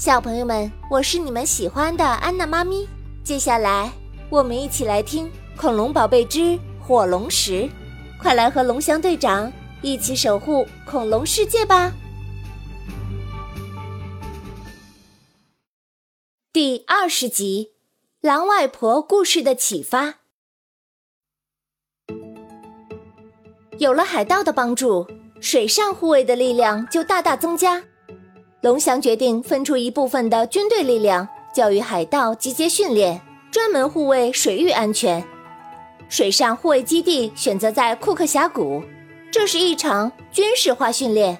小朋友们，我是你们喜欢的安娜妈咪。接下来，我们一起来听《恐龙宝贝之火龙石》，快来和龙翔队长一起守护恐龙世界吧！第二十集：狼外婆故事的启发。有了海盗的帮助，水上护卫的力量就大大增加。龙翔决定分出一部分的军队力量，教育海盗集结训练，专门护卫水域安全。水上护卫基地选择在库克峡谷，这是一场军事化训练。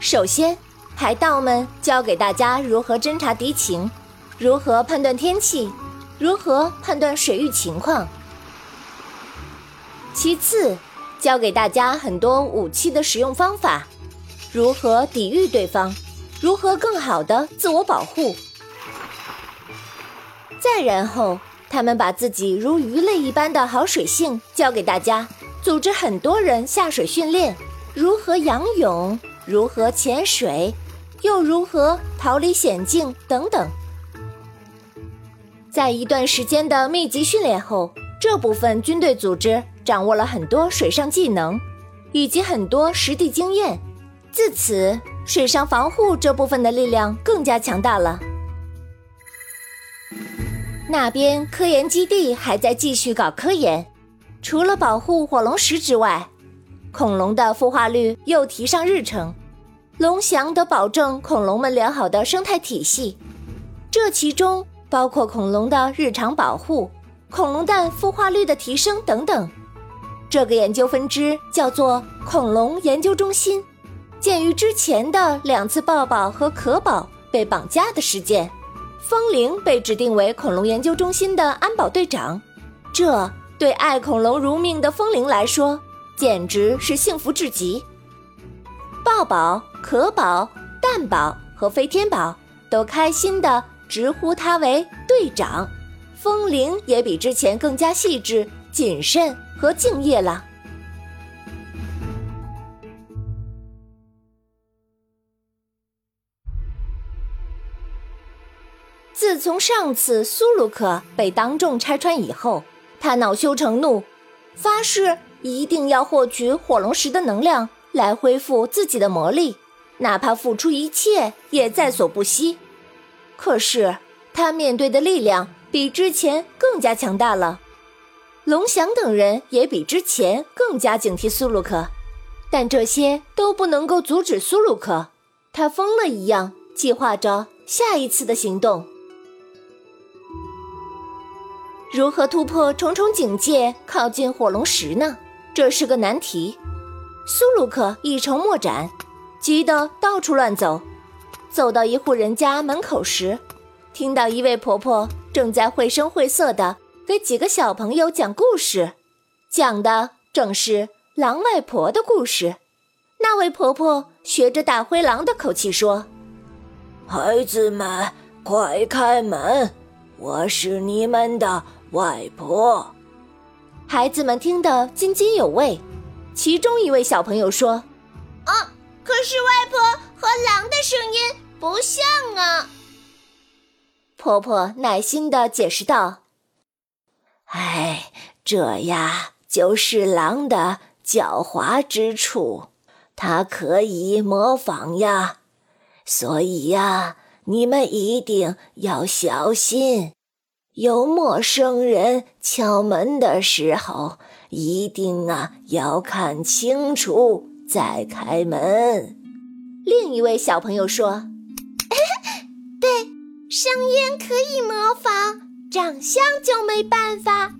首先，海盗们教给大家如何侦察敌情，如何判断天气，如何判断水域情况。其次，教给大家很多武器的使用方法。如何抵御对方？如何更好的自我保护？再然后，他们把自己如鱼类一般的好水性教给大家，组织很多人下水训练，如何仰泳，如何潜水，又如何逃离险境等等。在一段时间的密集训练后，这部分军队组织掌握了很多水上技能，以及很多实地经验。自此，水上防护这部分的力量更加强大了。那边科研基地还在继续搞科研，除了保护火龙石之外，恐龙的孵化率又提上日程。龙翔得保证恐龙们良好的生态体系，这其中包括恐龙的日常保护、恐龙蛋孵化率的提升等等。这个研究分支叫做恐龙研究中心。鉴于之前的两次抱抱和可宝被绑架的事件，风铃被指定为恐龙研究中心的安保队长。这对爱恐龙如命的风铃来说，简直是幸福至极。抱宝、可宝、蛋宝和飞天宝都开心地直呼他为队长。风铃也比之前更加细致、谨慎和敬业了。自从上次苏鲁克被当众拆穿以后，他恼羞成怒，发誓一定要获取火龙石的能量来恢复自己的魔力，哪怕付出一切也在所不惜。可是他面对的力量比之前更加强大了，龙翔等人也比之前更加警惕苏鲁克，但这些都不能够阻止苏鲁克，他疯了一样计划着下一次的行动。如何突破重重警戒，靠近火龙石呢？这是个难题。苏鲁克一筹莫展，急得到处乱走。走到一户人家门口时，听到一位婆婆正在绘声绘色地给几个小朋友讲故事，讲的正是狼外婆的故事。那位婆婆学着大灰狼的口气说：“孩子们，快开门，我是你们的。”外婆，孩子们听得津津有味。其中一位小朋友说：“啊，可是外婆和狼的声音不像啊。”婆婆耐心的解释道：“哎，这呀就是狼的狡猾之处，它可以模仿呀，所以呀，你们一定要小心。”有陌生人敲门的时候，一定啊要看清楚再开门。另一位小朋友说：“ 对，声音可以模仿，长相就没办法。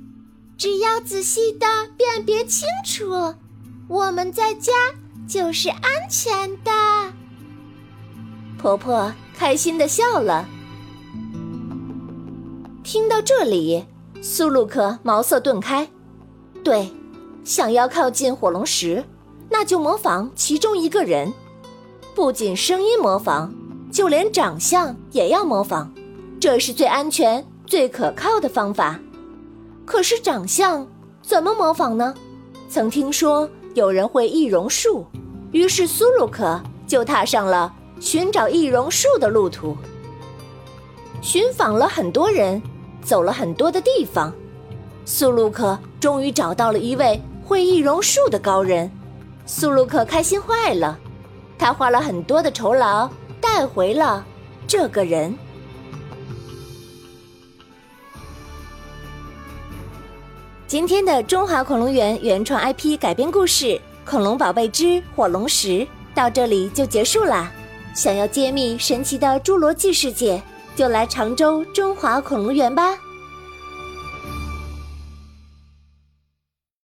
只要仔细的辨别清楚，我们在家就是安全的。”婆婆开心的笑了。听到这里，苏鲁克茅塞顿开。对，想要靠近火龙石，那就模仿其中一个人。不仅声音模仿，就连长相也要模仿，这是最安全、最可靠的方法。可是长相怎么模仿呢？曾听说有人会易容术，于是苏鲁克就踏上了寻找易容术的路途。寻访了很多人，走了很多的地方，苏鲁克终于找到了一位会易容术的高人。苏鲁克开心坏了，他花了很多的酬劳带回了这个人。今天的中华恐龙园原创 IP 改编故事《恐龙宝贝之火龙石》到这里就结束啦。想要揭秘神奇的侏罗纪世界，就来常州中华恐龙园吧。